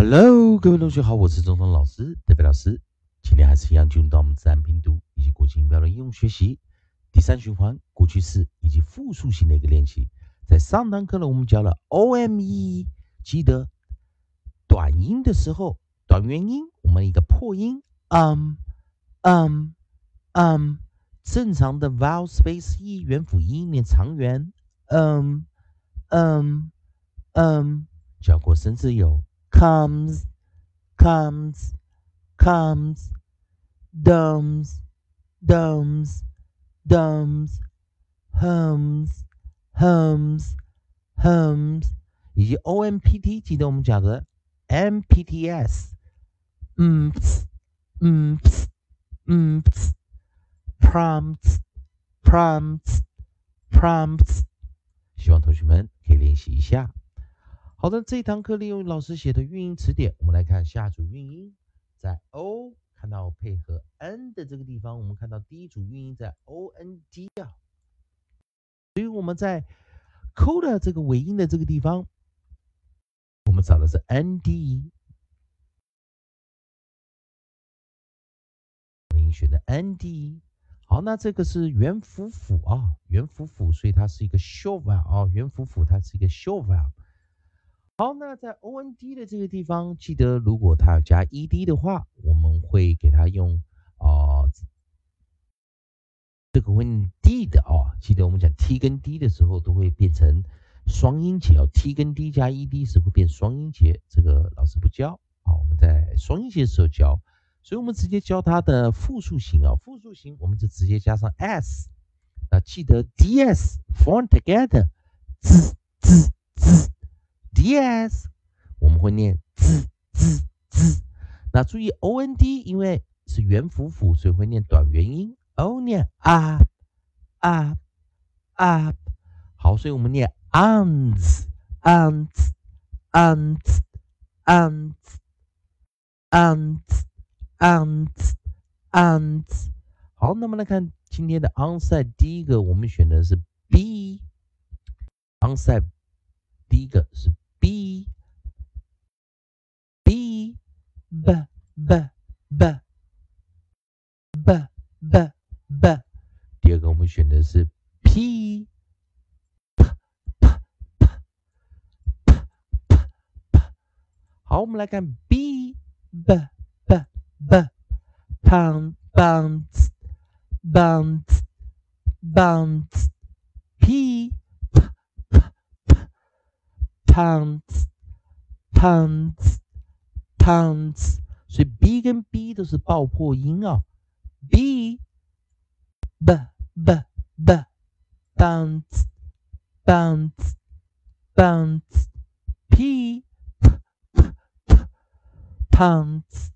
Hello，各位同学好，我是中通老师，德飞老师。今天还是一样进入到我们自然拼读以及国际音标的应用学习第三循环过去式以及复数型的一个练习。在上堂课呢，我们教了 O M E，记得短音的时候，短元音我们一个破音，um um um，正常的 vowel space e 元辅音念长元，um um um，教过生字有 comes comes comes domes domes domes hums hums hums，以及 O M P T，记得我们讲的 M P T S，嗯嗯嗯，prompts prompts prompts，希望同学们可以练习一下。 好的，这一堂课利用老师写的韵音词典，我们来看下组韵音，在 O 看到配合 N 的这个地方，我们看到第一组韵音在 O N D 啊。所以我们在 co 的这个尾音的这个地方，我们找的是 n d，尾音选的 n d。好，那这个是元辅辅啊，元辅辅，所以它是一个 short vowel 啊，元辅辅它是一个 short vowel。好，那在 o n d 的这个地方，记得如果它要加 e d 的话，我们会给它用啊。这个问 d 的啊，记得我们讲 t 跟 d 的时候都会变成双音节哦，t 跟 d 加 ed 时会变双音节，这个老师不教啊，我们在双音节的时候教，所以我们直接教它的复数型啊，复数型我们就直接加上 s，那记得 ds form together，滋滋滋，ds 我们会念滋滋滋，那注意 ond 因为是元辅辅，所以会念短元音。o，念 up up up，好，所以我们念 ants，ants，ants，ants，ants，ants。好，那么来看今天的 onside，第一个我们选的是 b，onside，第一个是 b，b，b，b，b，b。b，第二个我们选的是 p，p p p p p p，好，我们来看 b b b b，pound bounce bounce bounce p p p p pounds pounds pounds，所以 b 跟 b 都是爆破音啊，b。b b b bounce bounce bounce p p p pounds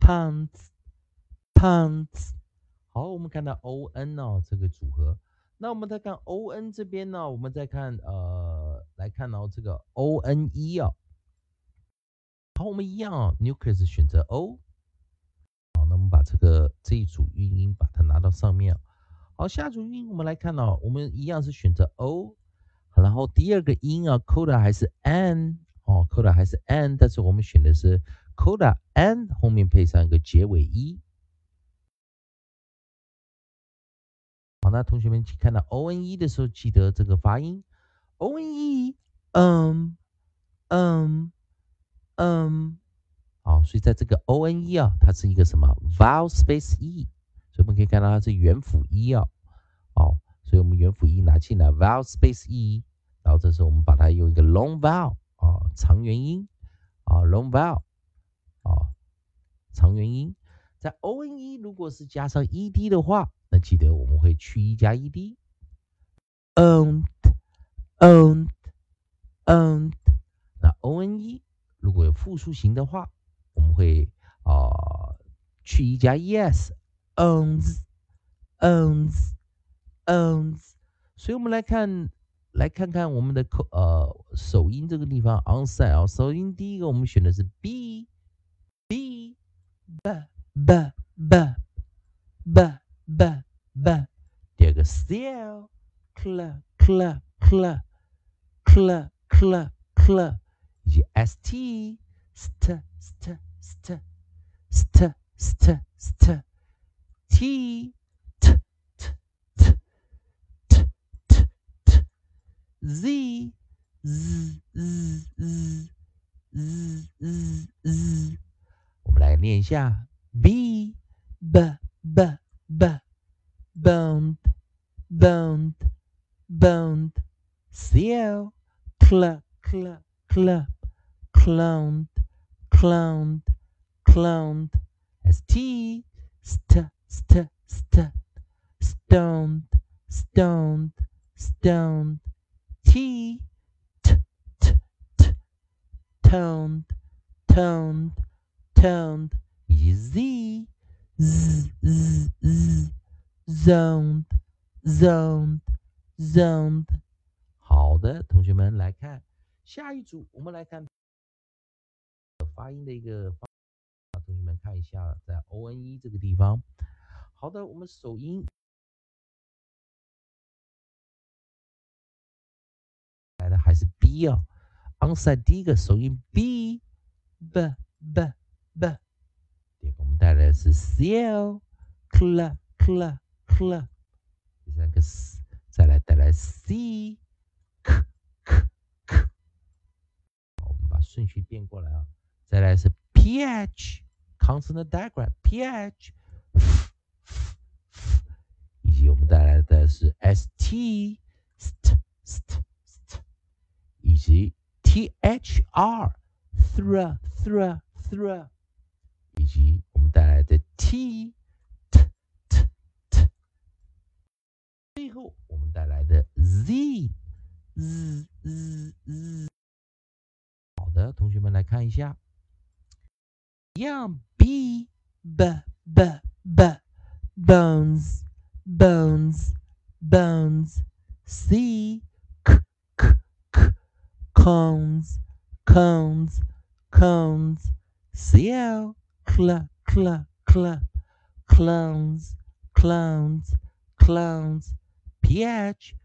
pounds pounds 好，我们看到 o n 哦，这个组合。那我们再看 o n 这边呢，我们再看呃，来看到这个 o n e 啊。好，我们一样啊，nucleus 选择 o。好，那我们把这个这一组韵音把它拿到上面。好，下组韵我们来看哦，我们一样是选择 o，然后第二个音啊，coda 还是 n 哦，coda 还是 n，但是我们选的是 coda n 后面配上一个结尾 e。好，那同学们看到 o n e 的时候，记得这个发音 o n e，嗯嗯嗯。好，所以在这个 o n e 啊，它是一个什么？vowel space e，所以我们可以看到它是元辅 e 啊，哦，所以我们元辅 e 拿进来 vowel space e，然后这时候我们把它用一个 long vowel 啊，长元音啊，long vowel 啊，长元音，在 o n e 如果是加上 e d 的话，那记得我们会去 e 加 e owned owned 那 o n e 如果有复数型的话。我们会啊去一加 es，owns，owns，owns，所以我们来看，来看看我们的口呃首音这个地方 onside 啊，首音第一个我们选的是 b，b，b，b，b，b，b，第二个 cl，cl，cl cl cl cl 以及 st。st st st st st st t t t t t t t z z z z z z z 我们来念一下 b clowned clowned clowned st st st st stoned stoned stoned t t t t toned toned toned 以及 z z z z zoned zoned zoned 好的，同学们来看下一组，我们来看 发音的一个方法，同学们看一下，在 o n e 这个地方。好的，我们首音。来的还是 b 啊，onside 第一个首音 b b b b，第二个我们带来的是 cl cl cl cl，第三个 s，再来带来 c k k k，好，我们把顺序变过来啊，再来是 ph consonant diagram ph，以及我们带来的是 st st st st，以及 thr thr thr thr，以及我们带来的 t t t t，最后我们带来的 z z z z。好的，同学们来看一下，一样 b b b b. Bones bones bones. C k k k. Cones cones cones. Cl cl cl. Cl clowns clowns clowns ph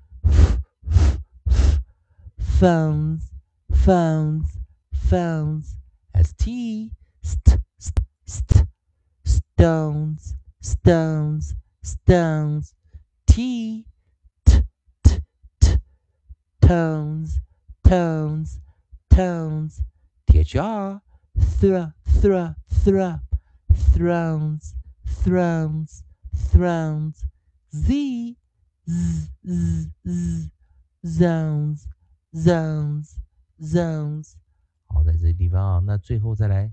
phones phones phones. St st st st stones stones stones t t t t tones tones tones thr thr thr thr thrones thrones thrones z z z z zones zones zones。好，在这个地方啊，那最后再来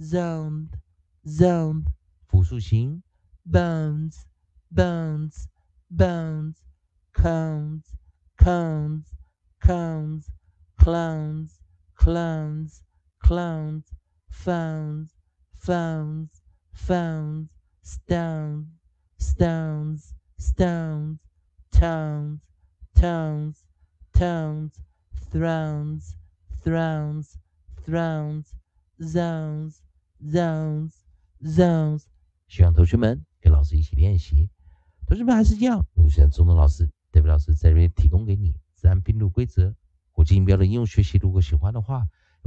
zoned, zoned. 复数形 bones, bones, bones. Cones, cones, cones. Clowns, clowns, clowns phones, phones, phones, stones, stones, stones. Towns, towns, towns, thrones, thrones, thrones, zones, zones zones 希望同学们跟老师一起练习。同学们还是一样，我是中东老师，代表老师在这边提供给你自然拼读规则、国际音标的应用学习。如果喜欢的话，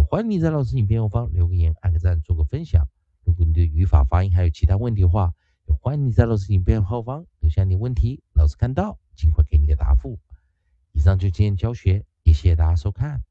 欢迎你在老师影片后方留个言、按个赞、做个分享。如果你对语法、发音还有其他问题的话，也欢迎你在老师影片后方留下你的问题，老师看到尽快给你个答复。以上就今天教学，也谢谢大家收看。